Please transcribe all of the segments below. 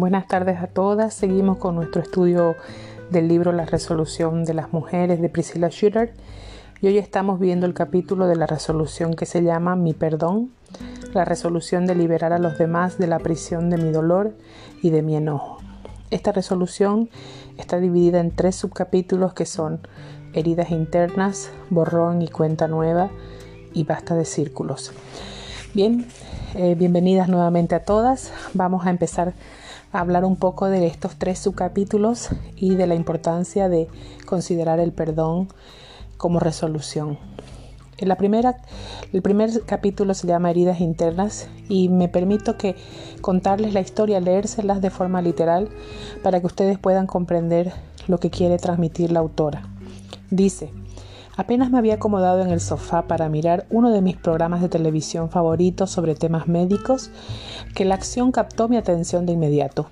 Buenas tardes a todas. Seguimos con nuestro estudio del libro La resolución de las mujeres de Priscilla Schiller. Y hoy estamos viendo el capítulo de la resolución que se llama Mi perdón, la resolución de liberar a los demás de la prisión de mi dolor y de mi enojo. Esta resolución está dividida en tres subcapítulos que son heridas internas, borrón y cuenta nueva y basta de círculos. Bien, eh, bienvenidas nuevamente a todas. Vamos a empezar hablar un poco de estos tres subcapítulos y de la importancia de considerar el perdón como resolución. En la primera, el primer capítulo se llama Heridas internas y me permito que contarles la historia, leérselas de forma literal para que ustedes puedan comprender lo que quiere transmitir la autora. Dice, Apenas me había acomodado en el sofá para mirar uno de mis programas de televisión favoritos sobre temas médicos, que la acción captó mi atención de inmediato.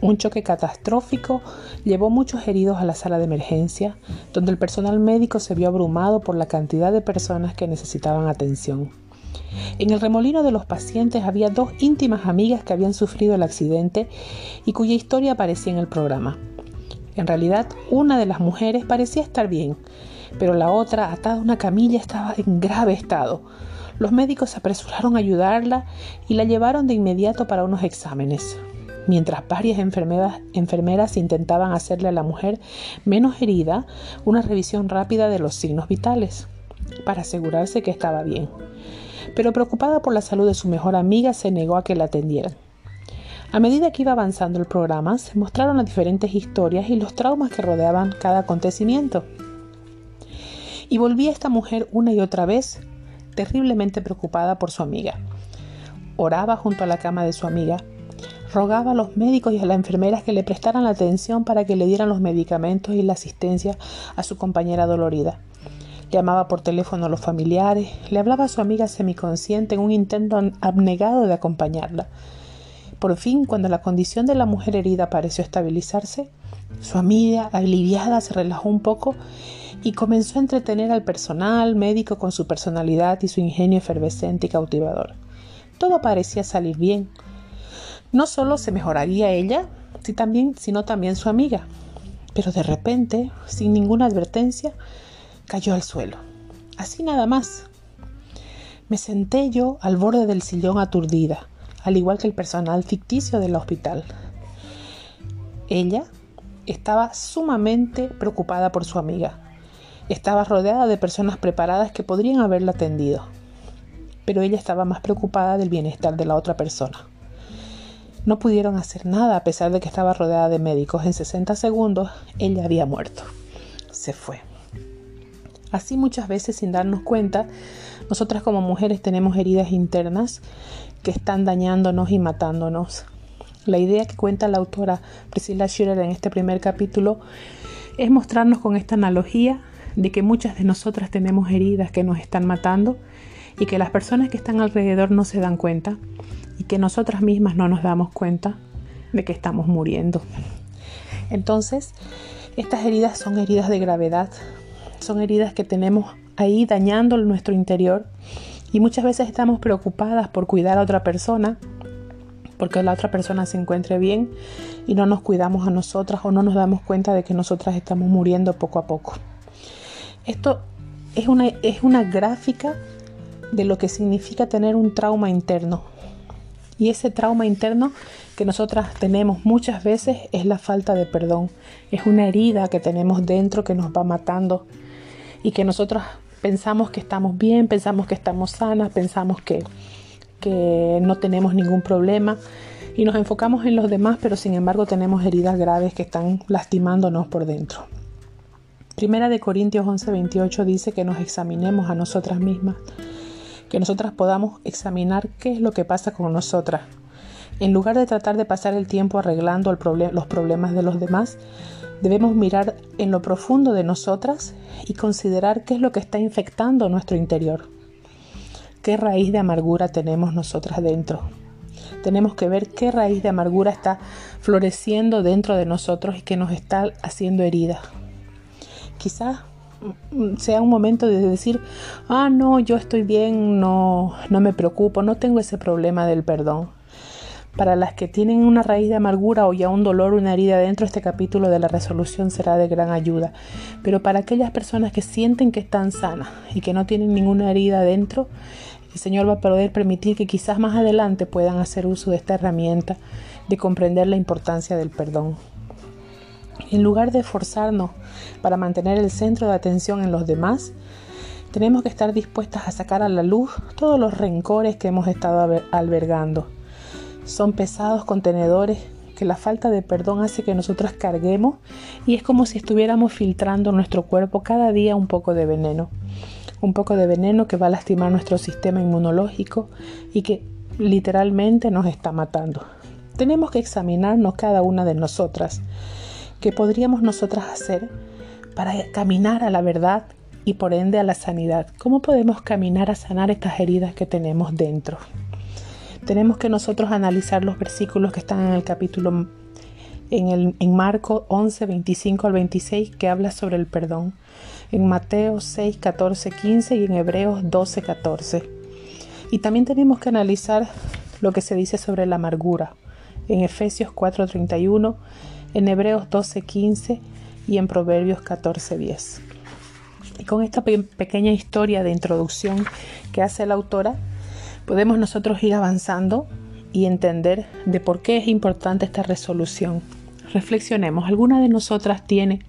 Un choque catastrófico llevó muchos heridos a la sala de emergencia, donde el personal médico se vio abrumado por la cantidad de personas que necesitaban atención. En el remolino de los pacientes había dos íntimas amigas que habían sufrido el accidente y cuya historia aparecía en el programa. En realidad, una de las mujeres parecía estar bien, pero la otra, atada a una camilla, estaba en grave estado. Los médicos se apresuraron a ayudarla y la llevaron de inmediato para unos exámenes. Mientras varias enfermeras, enfermeras intentaban hacerle a la mujer menos herida una revisión rápida de los signos vitales, para asegurarse que estaba bien. Pero preocupada por la salud de su mejor amiga, se negó a que la atendieran. A medida que iba avanzando el programa, se mostraron las diferentes historias y los traumas que rodeaban cada acontecimiento. Y volvía esta mujer una y otra vez, terriblemente preocupada por su amiga. Oraba junto a la cama de su amiga, rogaba a los médicos y a las enfermeras que le prestaran la atención para que le dieran los medicamentos y la asistencia a su compañera dolorida. Llamaba por teléfono a los familiares, le hablaba a su amiga semiconsciente en un intento abnegado de acompañarla. Por fin, cuando la condición de la mujer herida pareció estabilizarse, su amiga, aliviada, se relajó un poco y comenzó a entretener al personal médico con su personalidad y su ingenio efervescente y cautivador. Todo parecía salir bien. No solo se mejoraría ella, sino también su amiga. Pero de repente, sin ninguna advertencia, cayó al suelo. Así nada más. Me senté yo al borde del sillón aturdida, al igual que el personal ficticio del hospital. Ella estaba sumamente preocupada por su amiga. Estaba rodeada de personas preparadas que podrían haberla atendido, pero ella estaba más preocupada del bienestar de la otra persona. No pudieron hacer nada a pesar de que estaba rodeada de médicos. En 60 segundos ella había muerto. Se fue. Así muchas veces sin darnos cuenta, nosotras como mujeres tenemos heridas internas que están dañándonos y matándonos. La idea que cuenta la autora Priscilla Schiller en este primer capítulo es mostrarnos con esta analogía de que muchas de nosotras tenemos heridas que nos están matando y que las personas que están alrededor no se dan cuenta y que nosotras mismas no nos damos cuenta de que estamos muriendo. Entonces, estas heridas son heridas de gravedad, son heridas que tenemos ahí dañando nuestro interior y muchas veces estamos preocupadas por cuidar a otra persona porque la otra persona se encuentre bien y no nos cuidamos a nosotras o no nos damos cuenta de que nosotras estamos muriendo poco a poco. Esto es una, es una gráfica de lo que significa tener un trauma interno. Y ese trauma interno que nosotras tenemos muchas veces es la falta de perdón. Es una herida que tenemos dentro que nos va matando y que nosotras pensamos que estamos bien, pensamos que estamos sanas, pensamos que, que no tenemos ningún problema y nos enfocamos en los demás, pero sin embargo tenemos heridas graves que están lastimándonos por dentro. Primera de Corintios 11:28 dice que nos examinemos a nosotras mismas, que nosotras podamos examinar qué es lo que pasa con nosotras. En lugar de tratar de pasar el tiempo arreglando los problemas de los demás, debemos mirar en lo profundo de nosotras y considerar qué es lo que está infectando nuestro interior. ¿Qué raíz de amargura tenemos nosotras dentro? Tenemos que ver qué raíz de amargura está floreciendo dentro de nosotros y que nos está haciendo herida quizás mm, sea un momento de decir, ah, no, yo estoy bien, no, no me preocupo, no tengo ese problema del perdón. Para las que tienen una raíz de amargura o ya un dolor una herida dentro, este capítulo de la resolución será de gran ayuda. Pero para aquellas personas que sienten que están sanas y que no tienen ninguna herida dentro, el Señor va a poder permitir que quizás más adelante puedan hacer uso de esta herramienta de comprender la importancia del perdón. En lugar de esforzarnos para mantener el centro de atención en los demás, tenemos que estar dispuestas a sacar a la luz todos los rencores que hemos estado albergando son pesados contenedores que la falta de perdón hace que nosotros carguemos y es como si estuviéramos filtrando nuestro cuerpo cada día un poco de veneno. Un poco de veneno que va a lastimar nuestro sistema inmunológico y que literalmente nos está matando. Tenemos que examinarnos cada una de nosotras. ¿Qué podríamos nosotras hacer para caminar a la verdad y por ende a la sanidad? ¿Cómo podemos caminar a sanar estas heridas que tenemos dentro? tenemos que nosotros analizar los versículos que están en el capítulo en, el, en Marco 11, 25 al 26 que habla sobre el perdón, en Mateo 6, 14, 15 y en Hebreos 12, 14. Y también tenemos que analizar lo que se dice sobre la amargura, en Efesios 4, 31, en Hebreos 12, 15 y en Proverbios 14, 10. Y con esta pequeña historia de introducción que hace la autora, podemos nosotros ir avanzando y entender de por qué es importante esta resolución. Reflexionemos, ¿alguna de nosotras tiene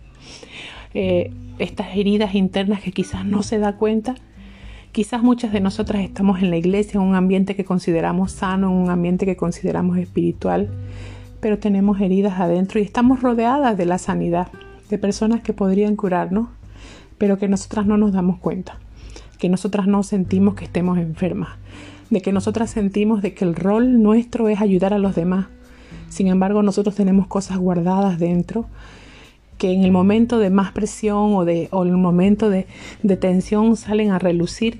eh, estas heridas internas que quizás no se da cuenta? Quizás muchas de nosotras estamos en la iglesia, en un ambiente que consideramos sano, en un ambiente que consideramos espiritual, pero tenemos heridas adentro y estamos rodeadas de la sanidad, de personas que podrían curarnos, pero que nosotras no nos damos cuenta, que nosotras no sentimos que estemos enfermas, de que nosotras sentimos de que el rol nuestro es ayudar a los demás. Sin embargo, nosotros tenemos cosas guardadas dentro que en el momento de más presión o, de, o el momento de, de tensión salen a relucir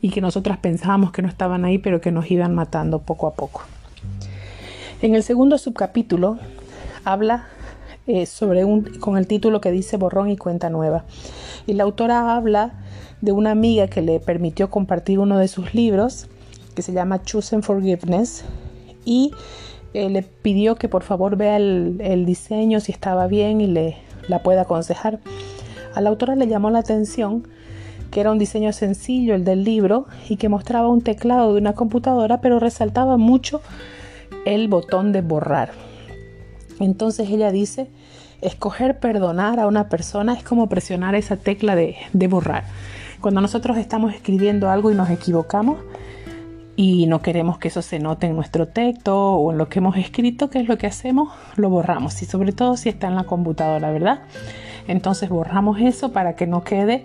y que nosotras pensábamos que no estaban ahí, pero que nos iban matando poco a poco. En el segundo subcapítulo habla eh, sobre un, con el título que dice Borrón y Cuenta Nueva. Y la autora habla de una amiga que le permitió compartir uno de sus libros que se llama Choosing Forgiveness y eh, le pidió que por favor vea el, diseño si estaba bien y le la pueda aconsejar. A la autora le llamó la atención que era un diseño sencillo el del libro y que mostraba un teclado de una computadora pero resaltaba mucho el botón de borrar. Entonces ella dice, escoger perdonar a una persona es como presionar esa tecla de, de borrar. Cuando nosotros estamos escribiendo algo y nos equivocamos, y no queremos que eso se note en nuestro texto o en lo que hemos escrito, ¿qué es lo que hacemos? Lo borramos y sobre todo si está en la computadora, ¿verdad? Entonces borramos eso para que no quede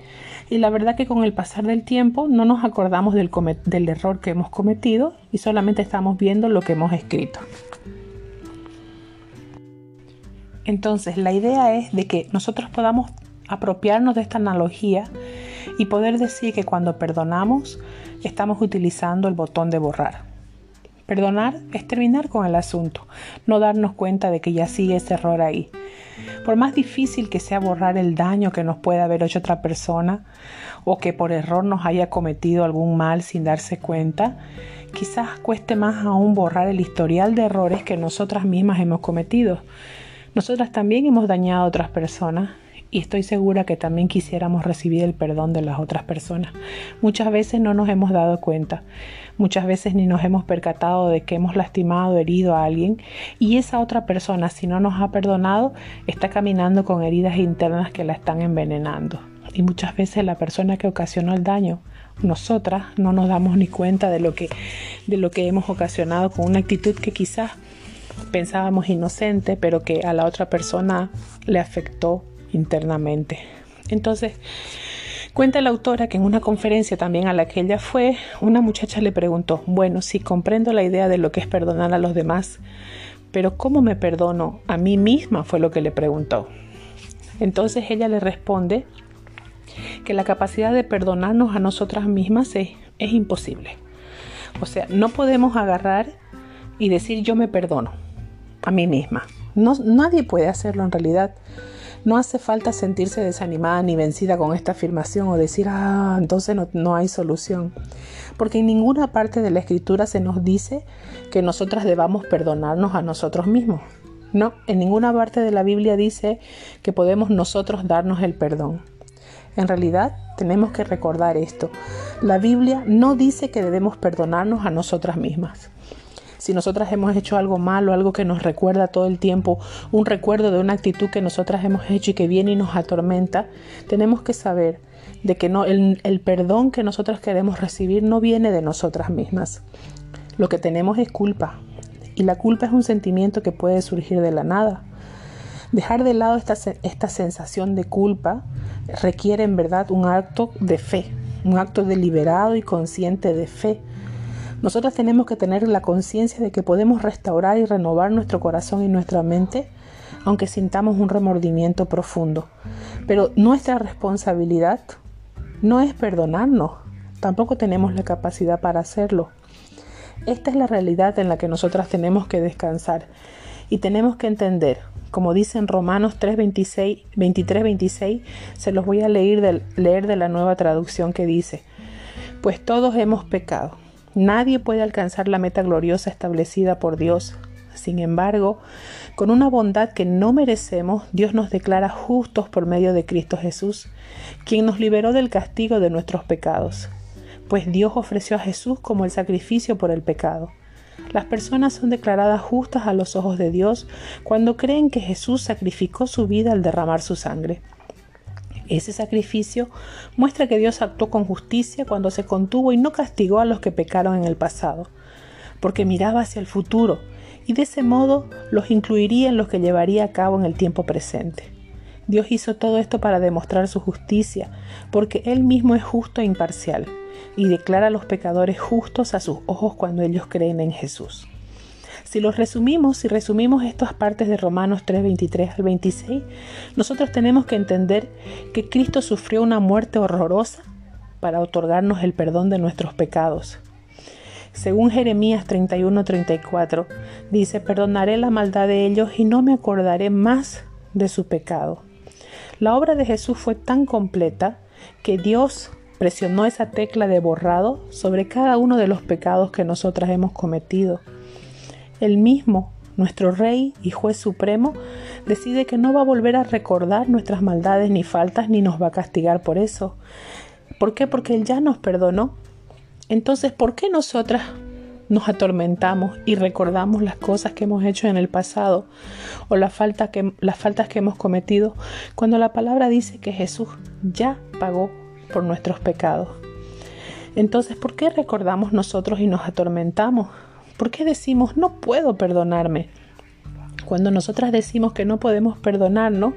y la verdad que con el pasar del tiempo no nos acordamos del, del error que hemos cometido y solamente estamos viendo lo que hemos escrito. Entonces la idea es de que nosotros podamos apropiarnos de esta analogía y poder decir que cuando perdonamos estamos utilizando el botón de borrar. Perdonar es terminar con el asunto, no darnos cuenta de que ya sigue ese error ahí. Por más difícil que sea borrar el daño que nos pueda haber hecho otra persona o que por error nos haya cometido algún mal sin darse cuenta, quizás cueste más aún borrar el historial de errores que nosotras mismas hemos cometido. Nosotras también hemos dañado a otras personas y estoy segura que también quisiéramos recibir el perdón de las otras personas. Muchas veces no nos hemos dado cuenta, muchas veces ni nos hemos percatado de que hemos lastimado, herido a alguien y esa otra persona, si no nos ha perdonado, está caminando con heridas internas que la están envenenando. Y muchas veces la persona que ocasionó el daño nosotras no nos damos ni cuenta de lo que de lo que hemos ocasionado con una actitud que quizás pensábamos inocente, pero que a la otra persona le afectó internamente. Entonces, cuenta la autora que en una conferencia también a la que ella fue, una muchacha le preguntó, bueno, sí comprendo la idea de lo que es perdonar a los demás, pero ¿cómo me perdono a mí misma? fue lo que le preguntó. Entonces ella le responde que la capacidad de perdonarnos a nosotras mismas es, es imposible. O sea, no podemos agarrar y decir yo me perdono a mí misma. No, nadie puede hacerlo en realidad. No hace falta sentirse desanimada ni vencida con esta afirmación o decir, ah, entonces no, no hay solución. Porque en ninguna parte de la escritura se nos dice que nosotras debamos perdonarnos a nosotros mismos. No, en ninguna parte de la Biblia dice que podemos nosotros darnos el perdón. En realidad, tenemos que recordar esto. La Biblia no dice que debemos perdonarnos a nosotras mismas. Si nosotras hemos hecho algo malo, algo que nos recuerda todo el tiempo, un recuerdo de una actitud que nosotras hemos hecho y que viene y nos atormenta, tenemos que saber de que no, el, perdón que nosotras queremos recibir no viene de nosotras mismas. Lo que tenemos es culpa, y la culpa es un sentimiento que puede surgir de la nada. Dejar de lado esta, esta sensación de culpa requiere en verdad un acto de fe, un acto deliberado y consciente de fe. Nosotros tenemos que tener la conciencia de que podemos restaurar y renovar nuestro corazón y nuestra mente, aunque sintamos un remordimiento profundo. Pero nuestra responsabilidad no es perdonarnos, tampoco tenemos la capacidad para hacerlo. Esta es la realidad en la que nosotras tenemos que descansar y tenemos que entender, como dice en Romanos 3, 23, 26, se los voy a leer de la nueva traducción que dice, pues todos hemos pecado. Nadie puede alcanzar la meta gloriosa establecida por Dios. Sin embargo, con una bondad que no merecemos, Dios nos declara justos por medio de Cristo Jesús, quien nos liberó del castigo de nuestros pecados pues Dios ofreció a Jesús como el sacrificio por el pecado. Las personas son declaradas justas a los ojos de Dios cuando creen que Jesús sacrificó su vida al derramar su sangre. Ese sacrificio muestra que Dios actuó con justicia cuando se contuvo y no castigó a los que pecaron en el pasado, porque miraba hacia el futuro y de ese modo los incluiría en los que llevaría a cabo en el tiempo presente. Dios hizo todo esto para demostrar su justicia, porque Él mismo es justo e imparcial y declara a los pecadores justos a sus ojos cuando ellos creen en Jesús. Si los resumimos, si resumimos estas partes de Romanos 3, 23 al 26, nosotros tenemos que entender que Cristo sufrió una muerte horrorosa para otorgarnos el perdón de nuestros pecados. Según Jeremías 31-34, dice, perdonaré la maldad de ellos y no me acordaré más de su pecado. La obra de Jesús fue tan completa que Dios presionó esa tecla de borrado sobre cada uno de los pecados que nosotras hemos cometido. El mismo, nuestro Rey y Juez Supremo, decide que no va a volver a recordar nuestras maldades ni faltas ni nos va a castigar por eso. ¿Por qué? Porque Él ya nos perdonó. Entonces, ¿por qué nosotras nos atormentamos y recordamos las cosas que hemos hecho en el pasado o que, las faltas que hemos cometido cuando la palabra dice que Jesús ya pagó por nuestros pecados. Entonces, ¿por qué recordamos nosotros y nos atormentamos? ¿Por qué decimos no puedo perdonarme? Cuando nosotras decimos que no podemos perdonarnos,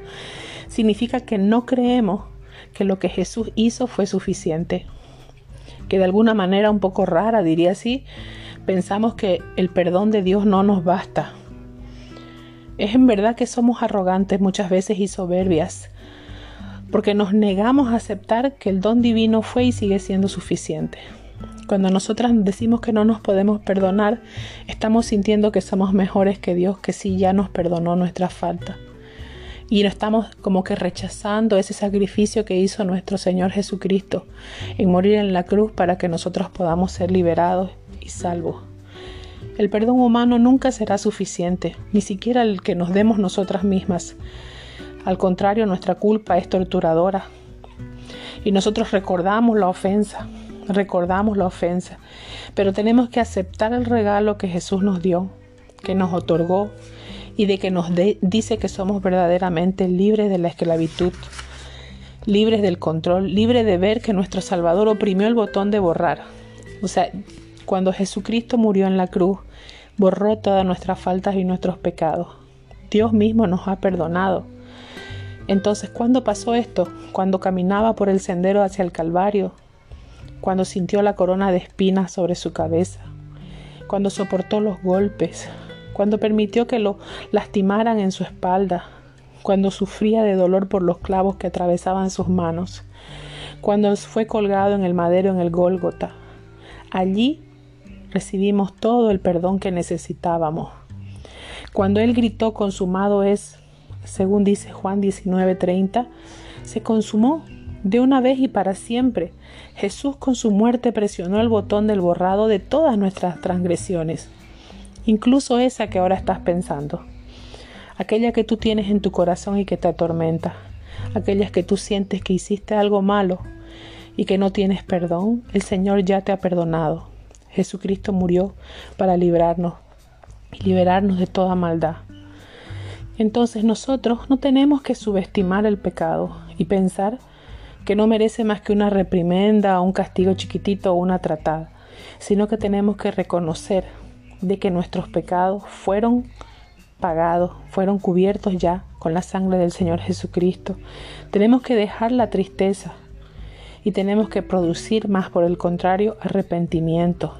significa que no creemos que lo que Jesús hizo fue suficiente. Que de alguna manera un poco rara, diría así, pensamos que el perdón de Dios no nos basta. Es en verdad que somos arrogantes muchas veces y soberbias porque nos negamos a aceptar que el don divino fue y sigue siendo suficiente. Cuando nosotras decimos que no nos podemos perdonar, estamos sintiendo que somos mejores que Dios, que sí ya nos perdonó nuestra falta. Y estamos como que rechazando ese sacrificio que hizo nuestro Señor Jesucristo en morir en la cruz para que nosotros podamos ser liberados y salvos. El perdón humano nunca será suficiente, ni siquiera el que nos demos nosotras mismas. Al contrario, nuestra culpa es torturadora. Y nosotros recordamos la ofensa, recordamos la ofensa, pero tenemos que aceptar el regalo que Jesús nos dio, que nos otorgó y de que nos dice que somos verdaderamente libres de la esclavitud, libres del control, libres de ver que nuestro Salvador oprimió el botón de borrar. O sea, cuando Jesucristo murió en la cruz, borró todas nuestras faltas y nuestros pecados. Dios mismo nos ha perdonado. Entonces, ¿cuándo pasó esto? Cuando caminaba por el sendero hacia el Calvario, cuando sintió la corona de espinas sobre su cabeza, cuando soportó los golpes, cuando permitió que lo lastimaran en su espalda, cuando sufría de dolor por los clavos que atravesaban sus manos, cuando fue colgado en el madero en el Gólgota. Allí recibimos todo el perdón que necesitábamos. Cuando Él gritó consumado es, según dice Juan 19:30, se consumó de una vez y para siempre. Jesús con su muerte presionó el botón del borrado de todas nuestras transgresiones, incluso esa que ahora estás pensando, aquella que tú tienes en tu corazón y que te atormenta, aquellas que tú sientes que hiciste algo malo y que no tienes perdón, el Señor ya te ha perdonado. Jesucristo murió para librarnos y liberarnos de toda maldad. Entonces nosotros no tenemos que subestimar el pecado y pensar que no merece más que una reprimenda, un castigo chiquitito o una tratada, sino que tenemos que reconocer de que nuestros pecados fueron pagados, fueron cubiertos ya con la sangre del Señor Jesucristo. Tenemos que dejar la tristeza y tenemos que producir más, por el contrario, arrepentimiento.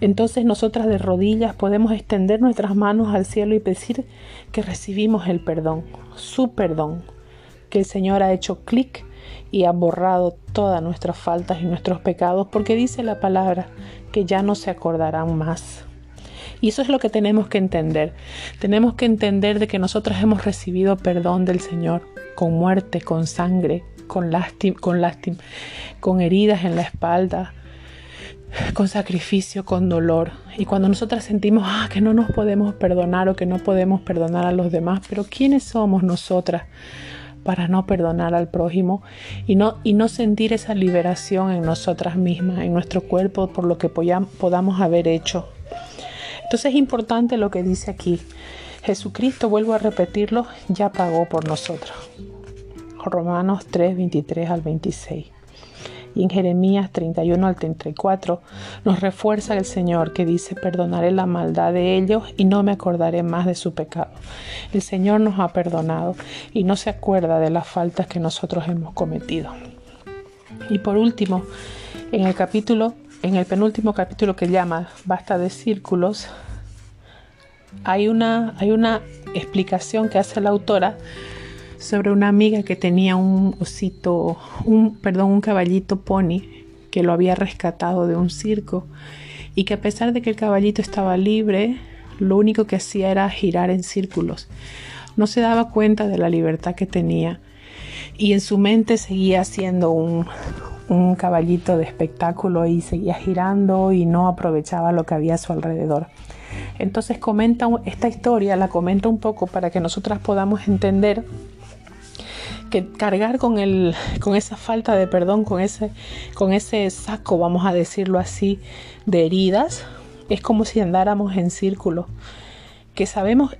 Entonces nosotras de rodillas podemos extender nuestras manos al cielo y decir que recibimos el perdón, su perdón, que el Señor ha hecho clic y ha borrado todas nuestras faltas y nuestros pecados, porque dice la palabra que ya no se acordarán más. Y eso es lo que tenemos que entender. Tenemos que entender de que nosotros hemos recibido perdón del Señor con muerte, con sangre, con lástima, con, lástima, con heridas en la espalda, con sacrificio, con dolor. Y cuando nosotras sentimos ah, que no nos podemos perdonar o que no podemos perdonar a los demás, pero ¿quiénes somos nosotras para no perdonar al prójimo y no, y no sentir esa liberación en nosotras mismas, en nuestro cuerpo, por lo que podamos haber hecho? Entonces es importante lo que dice aquí. Jesucristo, vuelvo a repetirlo, ya pagó por nosotros. Romanos 3, 23 al 26. En Jeremías 31 al 34 nos refuerza el Señor que dice, perdonaré la maldad de ellos y no me acordaré más de su pecado. El Señor nos ha perdonado y no se acuerda de las faltas que nosotros hemos cometido. Y por último, en el capítulo en el penúltimo capítulo que llama Basta de círculos, hay una, hay una explicación que hace la autora sobre una amiga que tenía un osito, un, perdón, un caballito pony que lo había rescatado de un circo y que a pesar de que el caballito estaba libre, lo único que hacía era girar en círculos. No se daba cuenta de la libertad que tenía y en su mente seguía siendo un, un caballito de espectáculo y seguía girando y no aprovechaba lo que había a su alrededor. Entonces comenta esta historia, la comenta un poco para que nosotras podamos entender que cargar con, el, con esa falta de perdón, con ese, con ese saco, vamos a decirlo así, de heridas, es como si andáramos en círculo, que sabemos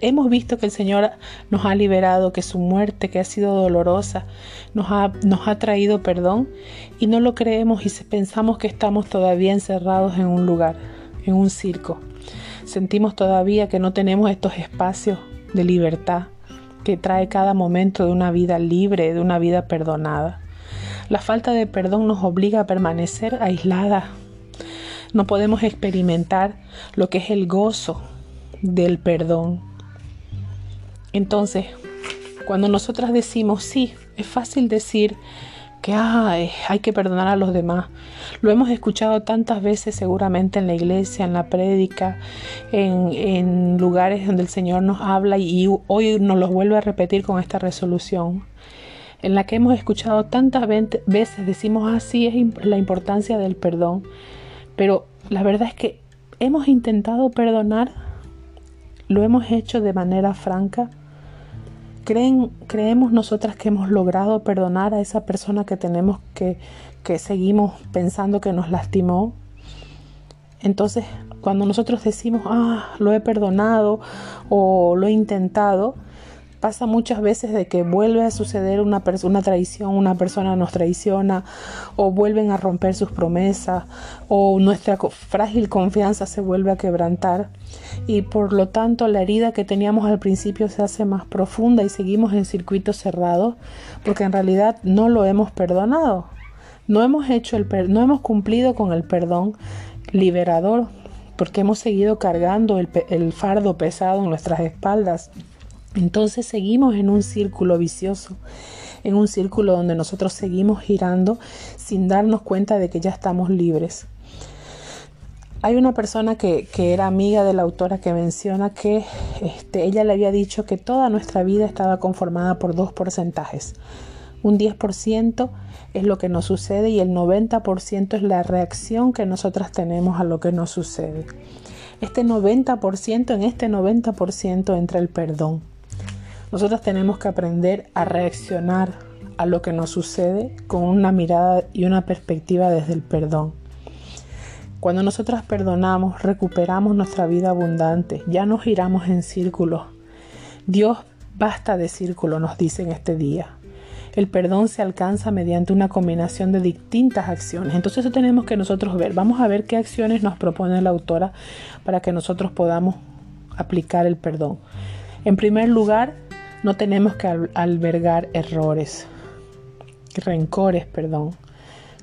hemos visto que el Señor nos ha liberado, que su muerte, que ha sido dolorosa, nos ha, nos ha traído perdón y no lo creemos y pensamos que estamos todavía encerrados en un lugar, en un circo. Sentimos todavía que no tenemos estos espacios de libertad que trae cada momento de una vida libre, de una vida perdonada. La falta de perdón nos obliga a permanecer aislada. No podemos experimentar lo que es el gozo del perdón. Entonces, cuando nosotras decimos, sí, es fácil decir que hay que perdonar a los demás. Lo hemos escuchado tantas veces seguramente en la iglesia, en la prédica, en, lugares donde el Señor nos habla y hoy nos lo vuelve a repetir con esta resolución en la que hemos escuchado tantas veces, decimos así ah, es la importancia del perdón, pero la verdad es que hemos intentado perdonar, lo hemos hecho de manera franca, ¿Creen, creemos nosotras que hemos logrado perdonar a esa persona que tenemos que, que seguimos pensando que nos lastimó. Entonces, cuando nosotros decimos, ah, lo he perdonado o lo he intentado, pasa muchas veces de que vuelve a suceder una, una traición, una persona nos traiciona o vuelven a romper sus promesas o nuestra frágil confianza se vuelve a quebrantar y por lo tanto la herida que teníamos al principio se hace más profunda y seguimos en circuitos cerrados porque en realidad no lo hemos perdonado. No hemos hecho el no hemos cumplido con el perdón liberador porque hemos seguido cargando el fardo pesado en nuestras espaldas entonces seguimos en un círculo vicioso, en un círculo donde nosotros seguimos girando sin darnos cuenta de que ya estamos libres. Hay una persona que, era amiga de la autora que menciona que este, ella le había dicho que toda nuestra vida estaba conformada por dos porcentajes. Un 10% es lo que nos sucede y el 90% es la reacción que nosotras tenemos a lo que nos sucede. Este 90%, en este 90% entra el perdón. Nosotros tenemos que aprender a reaccionar a lo que nos sucede con una mirada y una perspectiva desde el perdón. Cuando nosotras perdonamos, recuperamos nuestra vida abundante, ya no giramos en círculos. Dios basta de círculo, nos dice en este día. El perdón se alcanza mediante una combinación de distintas acciones. Entonces eso tenemos que nosotros ver. Vamos a ver qué acciones nos propone la autora para que nosotros podamos aplicar el perdón. En primer lugar, no tenemos que albergar errores, rencores, perdón.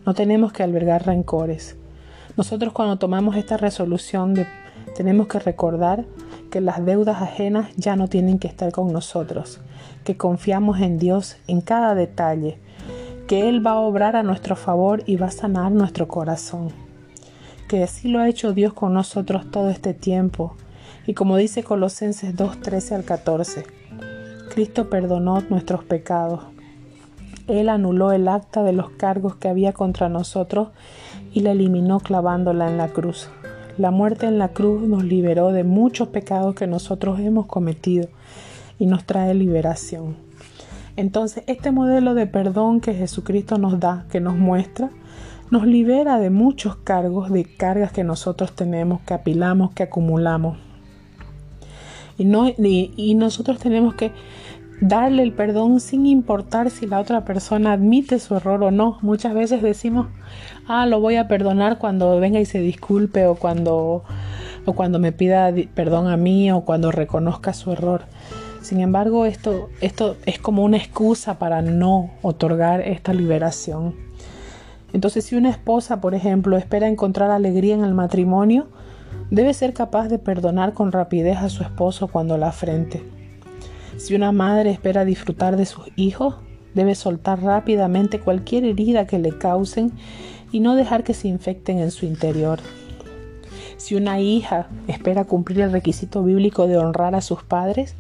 No tenemos que albergar rencores. Nosotros cuando tomamos esta resolución tenemos que recordar que las deudas ajenas ya no tienen que estar con nosotros, que confiamos en Dios en cada detalle, que Él va a obrar a nuestro favor y va a sanar nuestro corazón, que así lo ha hecho Dios con nosotros todo este tiempo. Y como dice Colosenses 2, 13 al 14, Cristo perdonó nuestros pecados. Él anuló el acta de los cargos que había contra nosotros y la eliminó clavándola en la cruz. La muerte en la cruz nos liberó de muchos pecados que nosotros hemos cometido y nos trae liberación. Entonces, este modelo de perdón que Jesucristo nos da, que nos muestra, nos libera de muchos cargos, de cargas que nosotros tenemos, que apilamos, que acumulamos. Y, no, y nosotros tenemos que darle el perdón sin importar si la otra persona admite su error o no. Muchas veces decimos, ah, lo voy a perdonar cuando venga y se disculpe o cuando, o cuando me pida perdón a mí o cuando reconozca su error. Sin embargo, esto, esto es como una excusa para no otorgar esta liberación. Entonces, si una esposa, por ejemplo, espera encontrar alegría en el matrimonio, debe ser capaz de perdonar con rapidez a su esposo cuando la afrente. Si una madre espera disfrutar de sus hijos, debe soltar rápidamente cualquier herida que le causen y no dejar que se infecten en su interior. Si una hija espera cumplir el requisito bíblico de honrar a sus padres,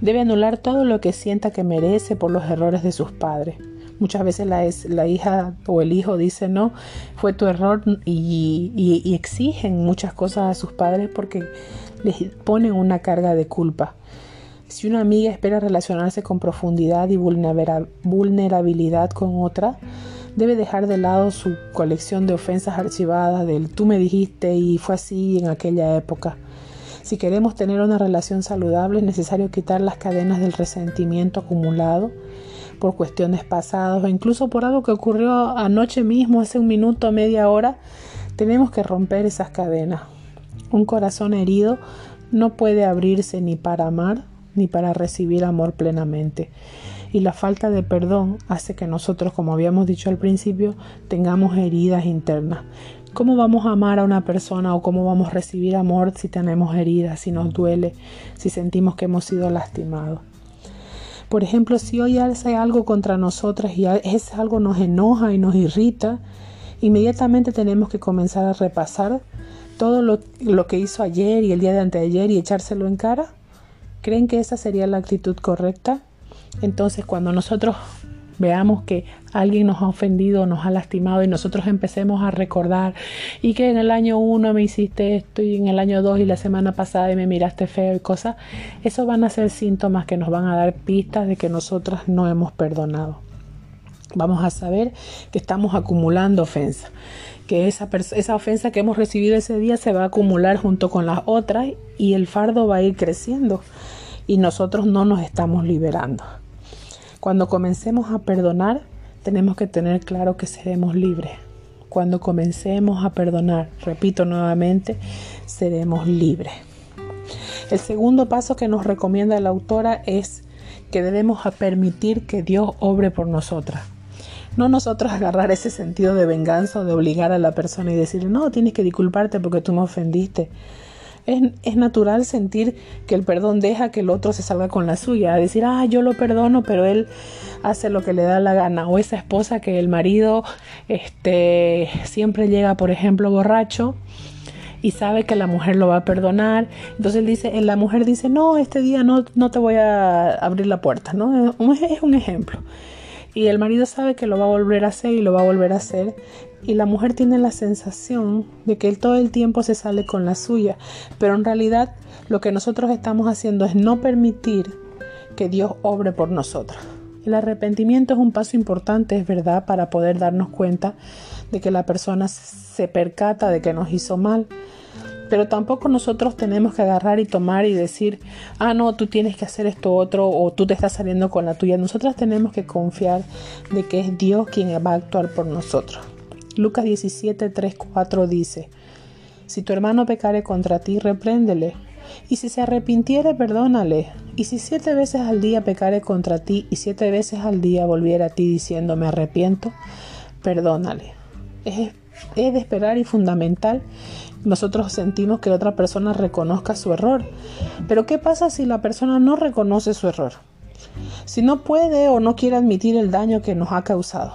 debe anular todo lo que sienta que merece por los errores de sus padres. Muchas veces la, la hija o el hijo dice no, fue tu error y, y exigen muchas cosas a sus padres porque les ponen una carga de culpa. Si una amiga espera relacionarse con profundidad y vulnerabilidad con otra, debe dejar de lado su colección de ofensas archivadas del tú me dijiste y fue así en aquella época. Si queremos tener una relación saludable es necesario quitar las cadenas del resentimiento acumulado por cuestiones pasadas o incluso por algo que ocurrió anoche mismo, hace un minuto, media hora. Tenemos que romper esas cadenas. Un corazón herido no puede abrirse ni para amar ni para recibir amor plenamente. Y la falta de perdón hace que nosotros, como habíamos dicho al principio, tengamos heridas internas. ¿Cómo vamos a amar a una persona o cómo vamos a recibir amor si tenemos heridas, si nos duele, si sentimos que hemos sido lastimados? Por ejemplo, si hoy hace algo contra nosotras y ese algo nos enoja y nos irrita, inmediatamente tenemos que comenzar a repasar todo lo, lo que hizo ayer y el día de anteayer y echárselo en cara ¿Creen que esa sería la actitud correcta? Entonces, cuando nosotros veamos que alguien nos ha ofendido, nos ha lastimado y nosotros empecemos a recordar y que en el año uno me hiciste esto y en el año dos y la semana pasada y me miraste feo y cosas, eso van a ser síntomas que nos van a dar pistas de que nosotras no hemos perdonado. Vamos a saber que estamos acumulando ofensa, que esa, esa ofensa que hemos recibido ese día se va a acumular junto con las otras y el fardo va a ir creciendo y nosotros no nos estamos liberando. Cuando comencemos a perdonar, tenemos que tener claro que seremos libres. Cuando comencemos a perdonar, repito nuevamente, seremos libres. El segundo paso que nos recomienda la autora es que debemos permitir que Dios obre por nosotras. No nosotros agarrar ese sentido de venganza o de obligar a la persona y decirle, no, tienes que disculparte porque tú me ofendiste. Es, natural sentir que el perdón deja que el otro se salga con la suya, decir, ah, yo lo perdono, pero él hace lo que le da la gana. O esa esposa que el marido este, siempre llega, por ejemplo, borracho y sabe que la mujer lo va a perdonar. Entonces él dice, la mujer dice, no, este día no, no te voy a abrir la puerta, ¿no? Es un ejemplo. Y el marido sabe que lo va a volver a hacer y lo va a volver a hacer. Y la mujer tiene la sensación de que él todo el tiempo se sale con la suya. Pero en realidad lo que nosotros estamos haciendo es no permitir que Dios obre por nosotros. El arrepentimiento es un paso importante, es verdad, para poder darnos cuenta de que la persona se percata de que nos hizo mal. Pero tampoco nosotros tenemos que agarrar y tomar y decir, ah, no, tú tienes que hacer esto otro o tú te estás saliendo con la tuya. Nosotras tenemos que confiar de que es Dios quien va a actuar por nosotros. Lucas 17, 3, 4 dice, si tu hermano pecare contra ti, repréndele y si se arrepintiere, perdónale. Y si siete veces al día pecare contra ti y siete veces al día volviera a ti diciendo me arrepiento, perdónale. Es, de esperar y fundamental. Nosotros sentimos que otra persona reconozca su error. Pero ¿qué pasa si la persona no reconoce su error? Si no puede o no quiere admitir el daño que nos ha causado.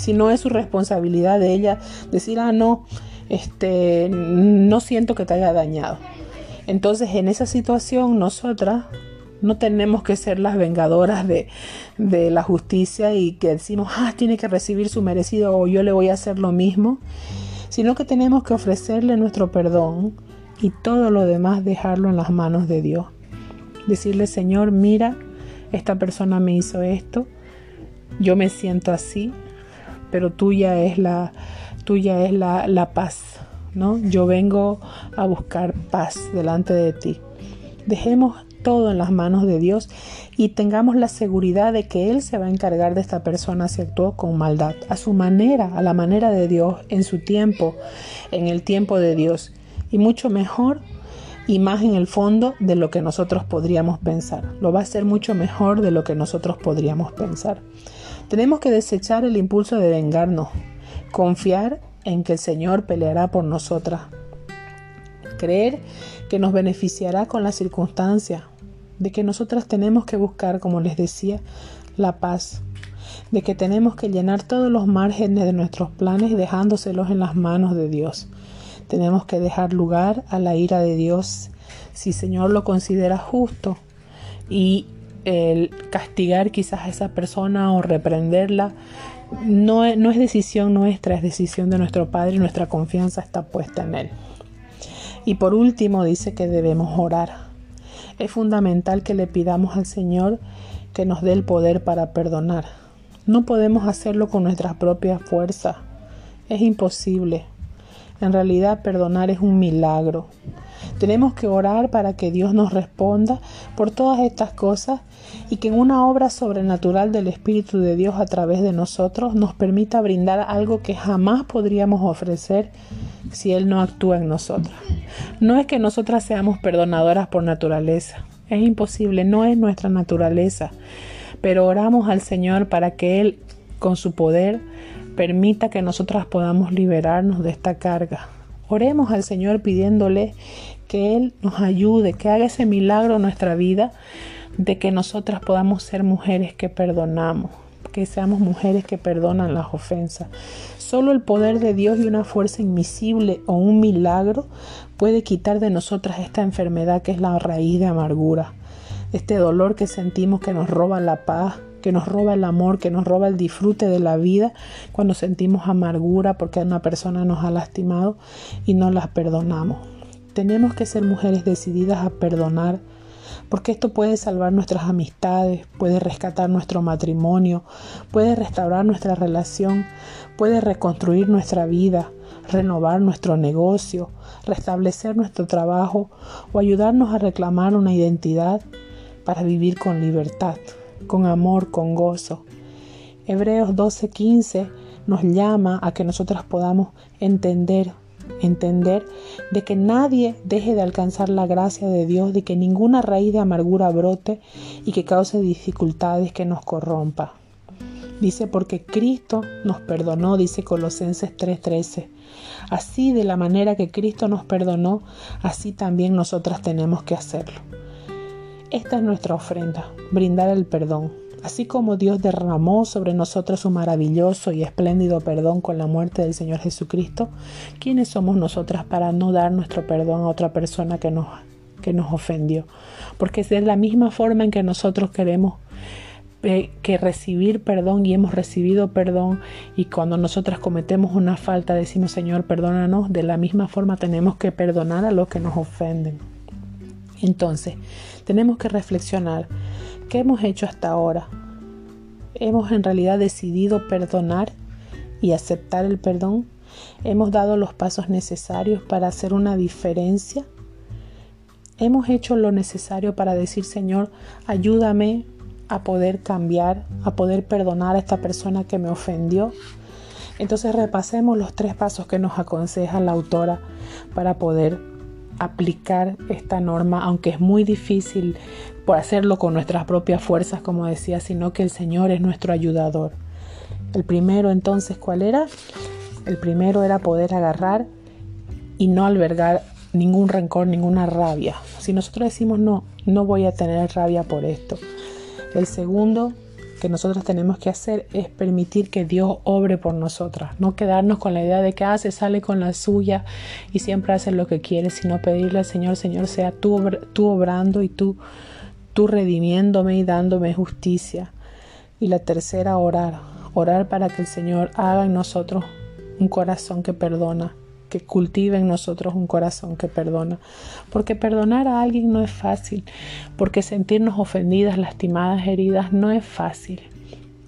Si no es su responsabilidad de ella decir, ah, no, este, no siento que te haya dañado. Entonces, en esa situación, nosotras no tenemos que ser las vengadoras de, de, la justicia y que decimos, ah, tiene que recibir su merecido o yo le voy a hacer lo mismo, sino que tenemos que ofrecerle nuestro perdón y todo lo demás dejarlo en las manos de Dios. Decirle, Señor, mira, esta persona me hizo esto, yo me siento así, pero tuya es la, tuya es la, la paz ¿no? Yo vengo a buscar paz delante de ti. Dejemos todo en las manos de Dios y tengamos la seguridad de que Él se va a encargar de esta persona si actuó con maldad, a su manera, a la manera de Dios, en su tiempo, en el tiempo de Dios, y mucho mejor y más en el fondo de lo que nosotros podríamos pensar. Lo va a hacer mucho mejor de lo que nosotros podríamos pensar. Tenemos que desechar el impulso de vengarnos, confiar en que el Señor peleará por nosotras. Creer que nos beneficiará con la circunstancia, de que nosotras tenemos que buscar, como les decía, la paz, de que tenemos que llenar todos los márgenes de nuestros planes dejándoselos en las manos de Dios. Tenemos que dejar lugar a la ira de Dios si Señor lo considera justo y el castigar quizás a esa persona o reprenderla no, es decisión nuestra, es decisión de nuestro Padre y nuestra confianza está puesta en Él. Y por último dice que debemos orar. Es fundamental que le pidamos al Señor que nos dé el poder para perdonar. No podemos hacerlo con nuestras propias fuerzas. Es imposible. En realidad perdonar es un milagro. Tenemos que orar para que Dios nos responda por todas estas cosas y que en una obra sobrenatural del Espíritu de Dios a través de nosotros nos permita brindar algo que jamás podríamos ofrecer si Él no actúa en nosotras. No es que nosotras seamos perdonadoras por naturaleza, es imposible, no es nuestra naturaleza, pero oramos al Señor para que Él, con su poder, permita que nosotras podamos liberarnos de esta carga. Oremos al Señor pidiéndole que Él nos ayude, que haga ese milagro en nuestra vida, de que nosotras podamos ser mujeres que perdonamos, que seamos mujeres que perdonan las ofensas. Solo el poder de Dios y una fuerza invisible o un milagro puede quitar de nosotras esta enfermedad que es la raíz de amargura, este dolor que sentimos que nos roba la paz, que nos roba el amor, que nos roba el disfrute de la vida cuando sentimos amargura porque una persona nos ha lastimado y no las perdonamos. Tenemos que ser mujeres decididas a perdonar, porque esto puede salvar nuestras amistades, puede rescatar nuestro matrimonio, puede restaurar nuestra relación, puede reconstruir nuestra vida, renovar nuestro negocio, restablecer nuestro trabajo o ayudarnos a reclamar una identidad para vivir con libertad, con amor, con gozo. Hebreos 12:15 nos llama a que nosotras podamos entender entender de que nadie deje de alcanzar la gracia de Dios, de que ninguna raíz de amargura brote y que cause dificultades que nos corrompa. Dice, porque Cristo nos perdonó, dice Colosenses 3:13. Así de la manera que Cristo nos perdonó, así también nosotras tenemos que hacerlo. Esta es nuestra ofrenda, brindar el perdón. Así como Dios derramó sobre nosotros su maravilloso y espléndido perdón con la muerte del Señor Jesucristo, ¿quiénes somos nosotras para no dar nuestro perdón a otra persona que nos, que nos ofendió? Porque es de la misma forma en que nosotros queremos eh, que recibir perdón y hemos recibido perdón y cuando nosotras cometemos una falta decimos Señor perdónanos, de la misma forma tenemos que perdonar a los que nos ofenden. Entonces, tenemos que reflexionar ¿Qué hemos hecho hasta ahora? ¿Hemos en realidad decidido perdonar y aceptar el perdón? ¿Hemos dado los pasos necesarios para hacer una diferencia? ¿Hemos hecho lo necesario para decir, Señor, ayúdame a poder cambiar, a poder perdonar a esta persona que me ofendió? Entonces repasemos los tres pasos que nos aconseja la autora para poder aplicar esta norma, aunque es muy difícil por hacerlo con nuestras propias fuerzas, como decía, sino que el Señor es nuestro ayudador. El primero entonces, ¿cuál era? El primero era poder agarrar y no albergar ningún rencor, ninguna rabia. Si nosotros decimos no, no voy a tener rabia por esto. El segundo que nosotros tenemos que hacer es permitir que Dios obre por nosotras, no quedarnos con la idea de que hace, ah, sale con la suya y siempre hace lo que quiere, sino pedirle al Señor, Señor, sea tú, tú obrando y tú, tú redimiéndome y dándome justicia. Y la tercera, orar, orar para que el Señor haga en nosotros un corazón que perdona, que cultive en nosotros un corazón que perdona. Porque perdonar a alguien no es fácil, porque sentirnos ofendidas, lastimadas, heridas no es fácil.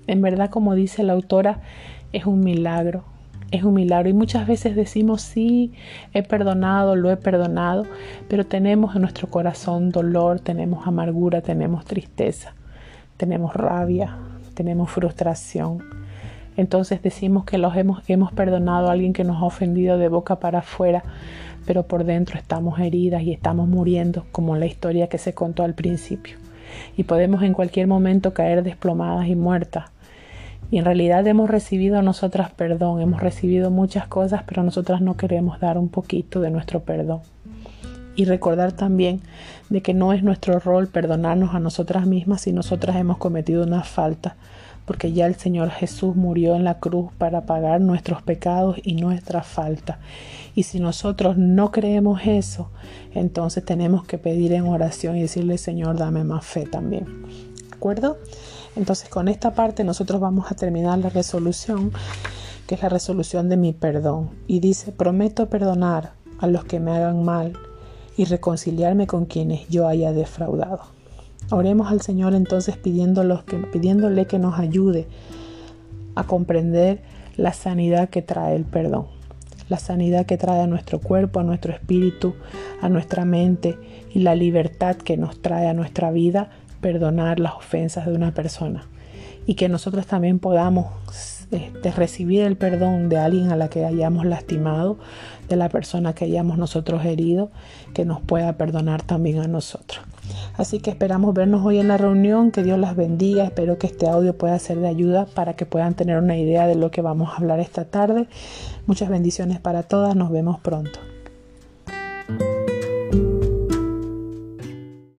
En verdad, como dice la autora, es un milagro, es un milagro. Y muchas veces decimos, sí, he perdonado, lo he perdonado, pero tenemos en nuestro corazón dolor, tenemos amargura, tenemos tristeza, tenemos rabia, tenemos frustración entonces decimos que los hemos, perdonado a alguien que nos ha ofendido de boca para afuera, pero por dentro estamos heridas y estamos muriendo, como la historia que se contó al principio. Y podemos en cualquier momento caer desplomadas y muertas. Y en realidad hemos recibido nosotras perdón, hemos recibido muchas cosas, pero nosotras no queremos dar un poquito de nuestro perdón. Y recordar también de que no es nuestro rol perdonarnos a nosotras mismas si nosotras hemos cometido una falta, porque ya el Señor Jesús murió en la cruz para pagar nuestros pecados y nuestra falta. Y si nosotros no creemos eso, entonces tenemos que pedir en oración y decirle, Señor, dame más fe también. ¿De acuerdo? Entonces con esta parte nosotros vamos a terminar la resolución, que es la resolución de mi perdón. Y dice, prometo perdonar a los que me hagan mal y reconciliarme con quienes yo haya defraudado. Oremos al Señor entonces pidiéndole que nos ayude a comprender la sanidad que trae el perdón, la sanidad que trae a nuestro cuerpo, a nuestro espíritu, a nuestra mente y la libertad que nos trae a nuestra vida perdonar las ofensas de una persona. Y que nosotros también podamos este, recibir el perdón de alguien a la que hayamos lastimado, de la persona que hayamos nosotros herido, que nos pueda perdonar también a nosotros. Así que esperamos vernos hoy en la reunión, que Dios las bendiga, espero que este audio pueda ser de ayuda para que puedan tener una idea de lo que vamos a hablar esta tarde. Muchas bendiciones para todas, nos vemos pronto.